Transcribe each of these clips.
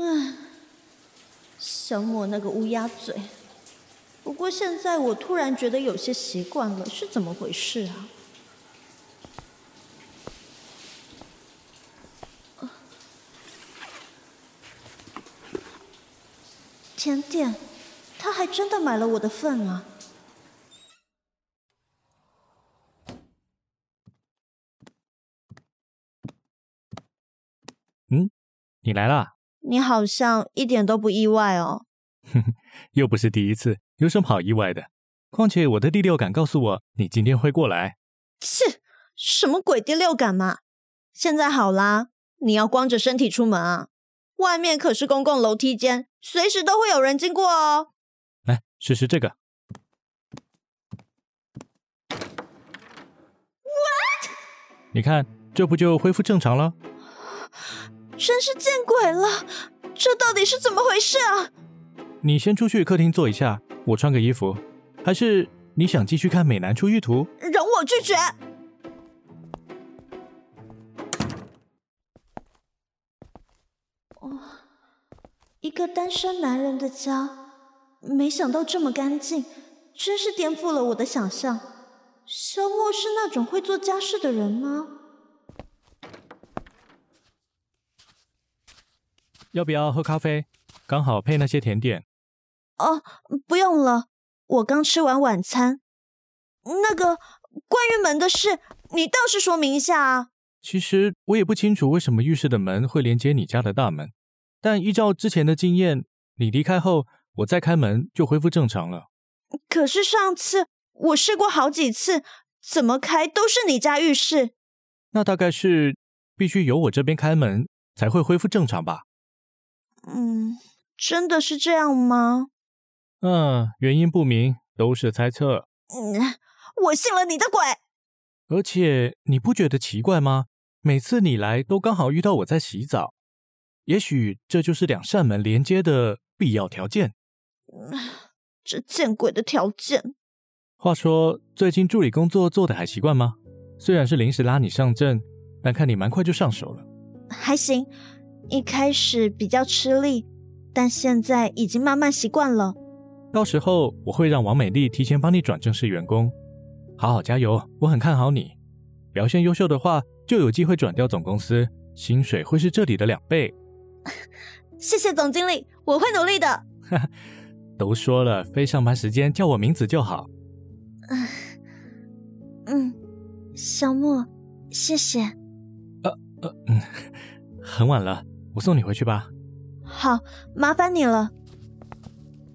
唉，小莫那个乌鸦嘴。不过现在我突然觉得有些习惯了，是怎么回事啊？甜点，他还真的买了我的份啊！嗯，你来了？你好像一点都不意外哦。哼哼，又不是第一次，有什么好意外的？况且我的第六感告诉我，你今天会过来。切，什么鬼第六感嘛！现在好啦，你要光着身体出门啊？外面可是公共楼梯间，随时都会有人经过哦。来试试这个。What？你看，这不就恢复正常了？真是见鬼了！这到底是怎么回事啊？你先出去客厅坐一下，我穿个衣服。还是你想继续看美男出浴图？容我拒绝。哦，一个单身男人的家，没想到这么干净，真是颠覆了我的想象。肖莫是那种会做家事的人吗？要不要喝咖啡？刚好配那些甜点。哦，不用了，我刚吃完晚餐。那个关于门的事，你倒是说明一下啊。其实我也不清楚为什么浴室的门会连接你家的大门，但依照之前的经验，你离开后，我再开门就恢复正常了。可是上次我试过好几次，怎么开都是你家浴室。那大概是必须由我这边开门才会恢复正常吧？嗯，真的是这样吗？嗯，原因不明，都是猜测。嗯，我信了你的鬼。而且你不觉得奇怪吗？每次你来都刚好遇到我在洗澡，也许这就是两扇门连接的必要条件。这见鬼的条件！话说，最近助理工作做的还习惯吗？虽然是临时拉你上阵，但看你蛮快就上手了。还行，一开始比较吃力，但现在已经慢慢习惯了。到时候我会让王美丽提前帮你转正式员工，好好加油！我很看好你，表现优秀的话就有机会转调总公司，薪水会是这里的两倍。谢谢总经理，我会努力的。都说了，非上班时间叫我名字就好。嗯，小莫，谢谢。呃呃嗯，很晚了，我送你回去吧。好，麻烦你了。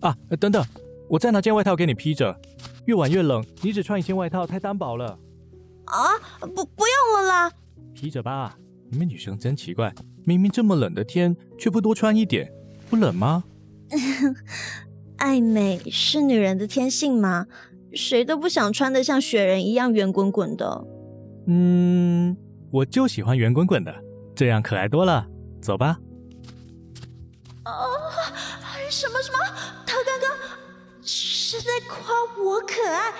啊，等等，我再拿件外套给你披着。越晚越冷，你只穿一件外套太单薄了。啊，不，不用了啦。披着吧，你们女生真奇怪，明明这么冷的天，却不多穿一点，不冷吗？爱美是女人的天性嘛，谁都不想穿的像雪人一样圆滚滚的。嗯，我就喜欢圆滚滚的，这样可爱多了。走吧。啊，什么什么？他刚刚是在夸我可爱，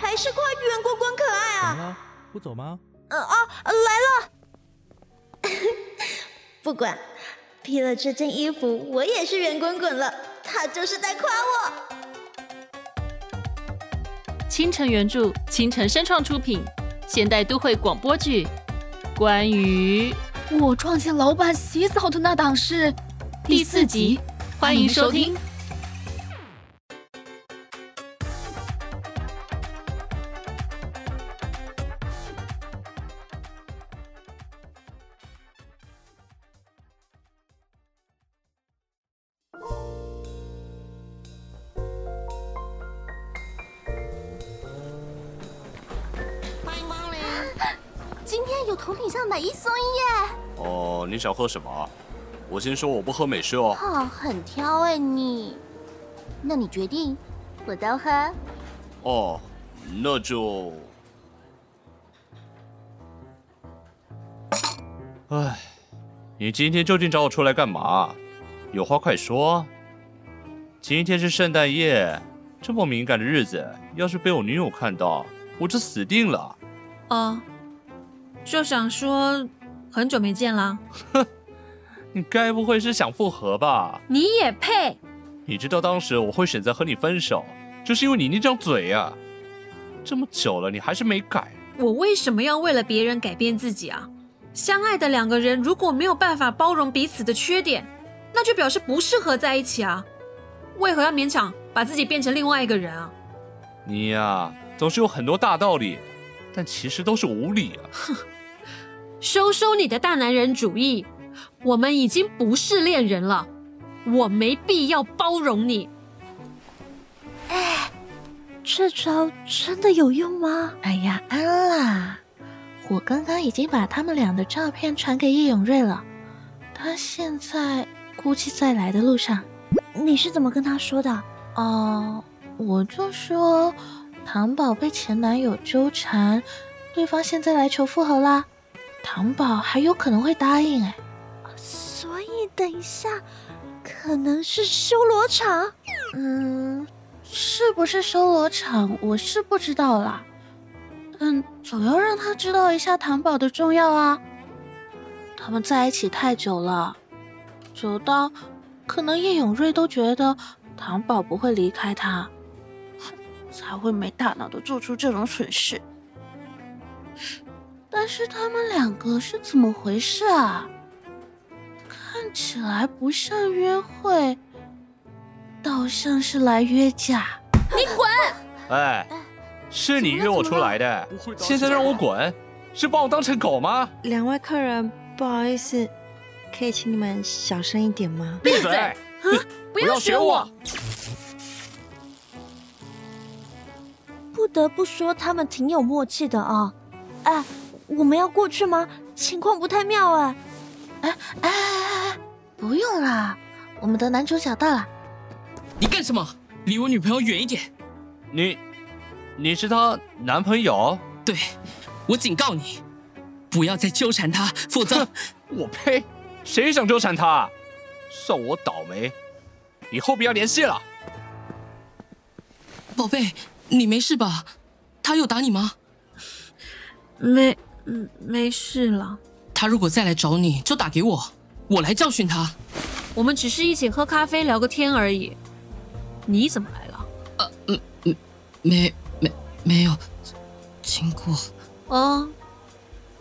还是夸圆滚滚可爱啊？不走吗？嗯啊，来了。不管，披了这件衣服，我也是圆滚滚了。他就是在夸我。倾城原著，倾城声创出品，现代都会广播剧。关于我撞见老板洗澡的那档事，第四集，欢迎收听。你想喝什么？我先说我不喝美式哦。哦，很挑哎你。那你决定，我都喝。哦，那就……哎，你今天究竟找我出来干嘛？有话快说。今天是圣诞夜，这么敏感的日子，要是被我女友看到，我就死定了。哦，就想说很久没见了。哼，你该不会是想复合吧？你也配？你知道当时我会选择和你分手，就是因为你那张嘴呀。这么久了，你还是没改。我为什么要为了别人改变自己啊？相爱的两个人如果没有办法包容彼此的缺点，那就表示不适合在一起啊！为何要勉强把自己变成另外一个人啊？你呀，总是有很多大道理，但其实都是无理啊！哼，收收你的大男人主义！我们已经不是恋人了，我没必要包容你。哎，这招真的有用吗？哎呀，安啦！我刚刚已经把他们俩的照片传给叶永瑞了，他现在估计在来的路上。你是怎么跟他说的？哦，我就说糖宝被前男友纠缠，对方现在来求复合啦，糖宝还有可能会答应哎。所以等一下，可能是修罗场。嗯，是不是修罗场，我是不知道啦。嗯，总要让他知道一下糖宝的重要啊。他们在一起太久了，久到可能叶永瑞都觉得糖宝不会离开他，才会没大脑的做出这种蠢事。但是他们两个是怎么回事啊？看起来不像约会，倒像是来约架。你滚！哎。是你约我出来的，现在让我滚，是把我当成狗吗？两位客人，不好意思，可以请你们小声一点吗？闭嘴！不要学我！不得不说，他们挺有默契的啊！哎，我们要过去吗？情况不太妙哎！哎哎哎哎，不用啦，我们的男主角到了。你干什么？离我女朋友远一点！你。你是她男朋友？对，我警告你，不要再纠缠她，否则 我呸！谁想纠缠她？算我倒霉，以后不要联系了。宝贝，你没事吧？他有打你吗？没，没事了。他如果再来找你，就打给我，我来教训他。我们只是一起喝咖啡聊个天而已。你怎么来了？呃，嗯嗯，没。没有经过哦，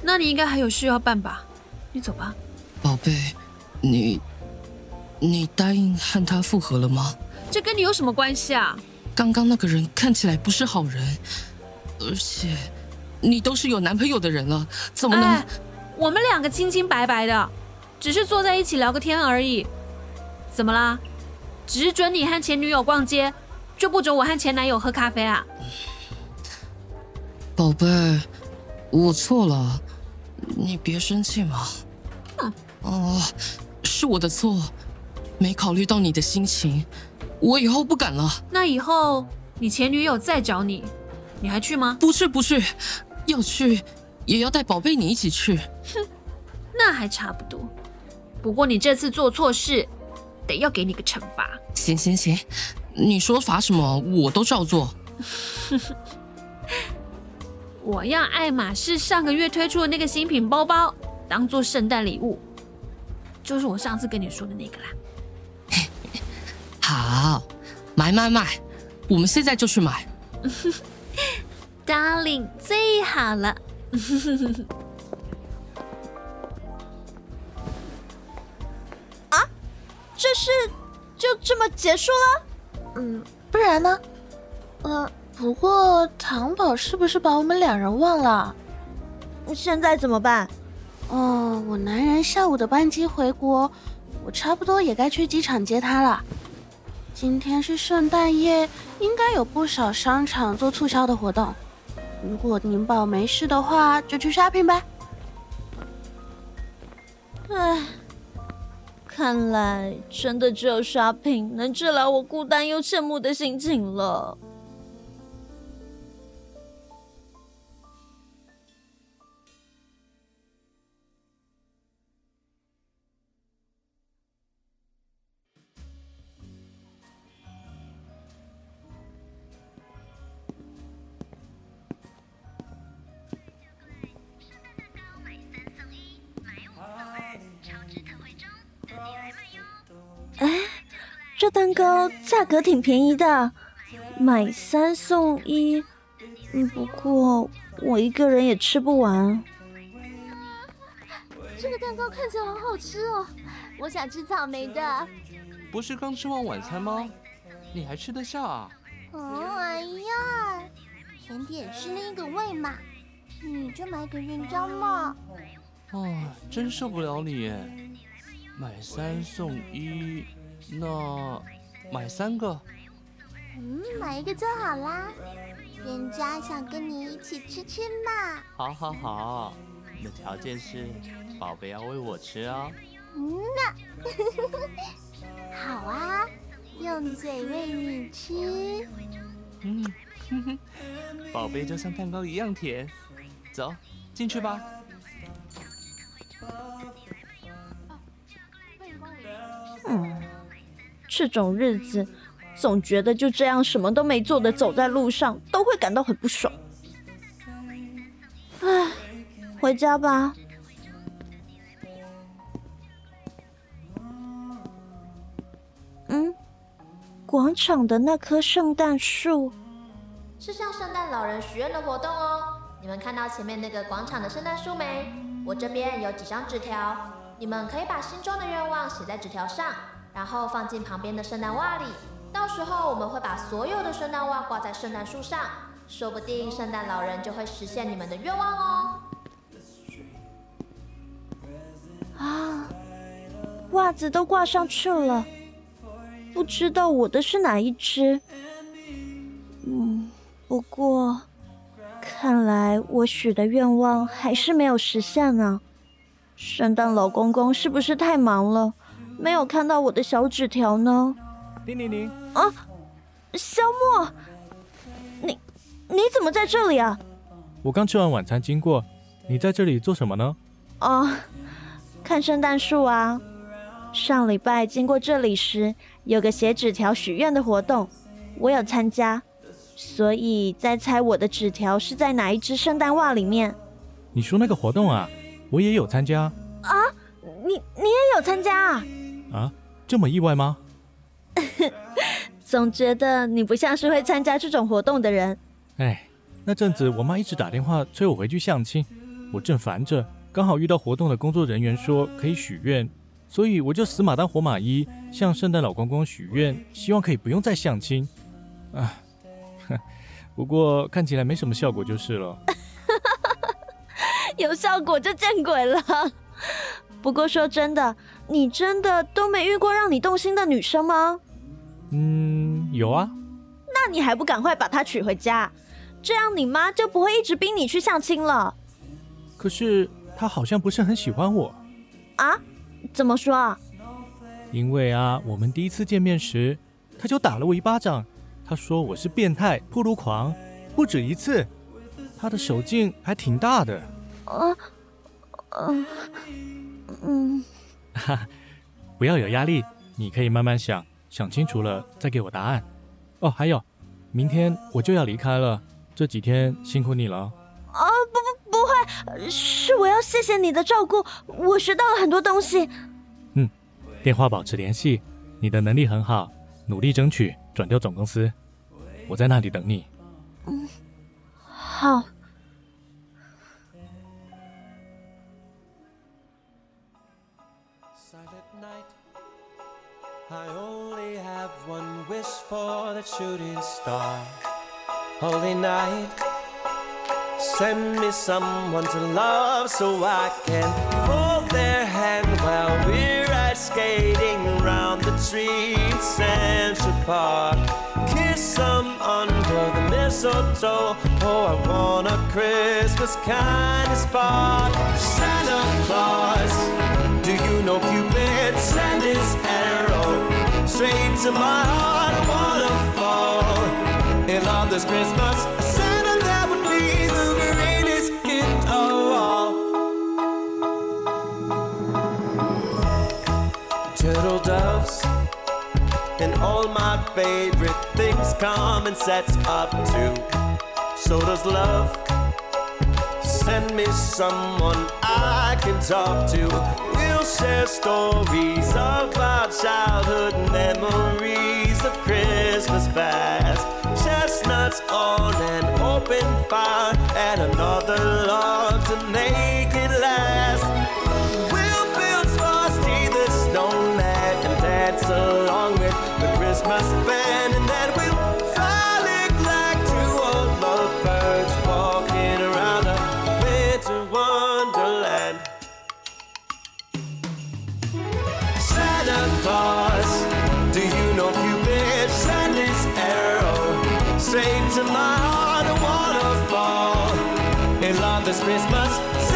那你应该还有事要办吧？你走吧，宝贝，你你答应和他复合了吗？这跟你有什么关系啊？刚刚那个人看起来不是好人，而且你都是有男朋友的人了，怎么能？我们两个清清白白的，只是坐在一起聊个天而已，怎么啦？只准你和前女友逛街，就不准我和前男友喝咖啡啊？宝贝，我错了，你别生气嘛。哦，是我的错，没考虑到你的心情，我以后不敢了。那以后你前女友再找你，你还去吗？不去，不去，要去也要带宝贝你一起去。哼，那还差不多。不过你这次做错事，得要给你个惩罚。行行行，你说罚什么我都照做。我要爱马仕上个月推出的那个新品包包当做圣诞礼物，就是我上次跟你说的那个啦。好，买买买，我们现在就去买。Darling，最好了。啊，这是就这么结束了？嗯，不然呢？嗯。不过糖宝是不是把我们两人忘了？现在怎么办？哦，我男人下午的班机回国，我差不多也该去机场接他了。今天是圣诞夜，应该有不少商场做促销的活动。如果宁宝没事的话，就去 shopping 呗。唉，看来真的只有 shopping 能治疗我孤单又羡慕的心情了。价格挺便宜的，买三送一。嗯，不过我一个人也吃不完。这个蛋糕看起来好好吃哦，我想吃草莓的。不是刚吃完晚餐吗？你还吃得下啊？哦，哎呀，甜点是另一个味嘛，你就买给人家嘛。啊，真受不了你！买三送一，那买三个？嗯，买一个就好啦。人家想跟你一起吃吃嘛。好，好，好。你的条件是，宝贝要喂我吃哦。嗯呐，好啊，用嘴喂你吃。嗯，哼哼，宝贝就像蛋糕一样甜。走，进去吧。这种日子，总觉得就这样什么都没做的走在路上，都会感到很不爽。唉，回家吧。嗯，广场的那棵圣诞树是向圣诞老人许愿的活动哦。你们看到前面那个广场的圣诞树没？我这边有几张纸条。你们可以把心中的愿望写在纸条上，然后放进旁边的圣诞袜里。到时候我们会把所有的圣诞袜挂在圣诞树上，说不定圣诞老人就会实现你们的愿望哦。啊，袜子都挂上去了，不知道我的是哪一只。嗯，不过看来我许的愿望还是没有实现呢。圣诞老公公是不是太忙了，没有看到我的小纸条呢？叮铃铃！啊，肖莫，你你怎么在这里啊？我刚吃完晚餐经过，你在这里做什么呢？哦，看圣诞树啊。上礼拜经过这里时，有个写纸条许愿的活动，我有参加，所以在猜我的纸条是在哪一只圣诞袜里面。你说那个活动啊？我也有参加啊！你你也有参加啊？啊，这么意外吗？总觉得你不像是会参加这种活动的人。哎，那阵子我妈一直打电话催我回去相亲，我正烦着，刚好遇到活动的工作人员说可以许愿，所以我就死马当活马医，向圣诞老公公许愿，希望可以不用再相亲。啊，不过看起来没什么效果就是了。有效果就见鬼了。不过说真的，你真的都没遇过让你动心的女生吗？嗯，有啊。那你还不赶快把她娶回家，这样你妈就不会一直逼你去相亲了。可是她好像不是很喜欢我。啊？怎么说啊？因为啊，我们第一次见面时，她就打了我一巴掌，她说我是变态、铺路狂，不止一次。她的手劲还挺大的。啊，嗯，嗯，哈，不要有压力，你可以慢慢想，想清楚了再给我答案。哦，还有，明天我就要离开了，这几天辛苦你了。啊，不不不会，是我要谢谢你的照顾，我学到了很多东西。嗯，电话保持联系，你的能力很好，努力争取转调总公司，我在那里等你。嗯，好。Wish for the shooting star. Holy night, send me someone to love so I can hold their hand while we're ice skating around the trees in Central Park. Kiss them under the mistletoe. Oh, I want a Christmas kind of spark. Santa Claus, straight to my heart waterfall. And on this Christmas, Santa, that would be the greatest gift of all. Turtle doves and all my favorite things come and sets up too. So does love. Send me someone I can talk to share stories of our childhood memories of Christmas past. Chestnuts on an open fire and another log to make it. Love this Christmas.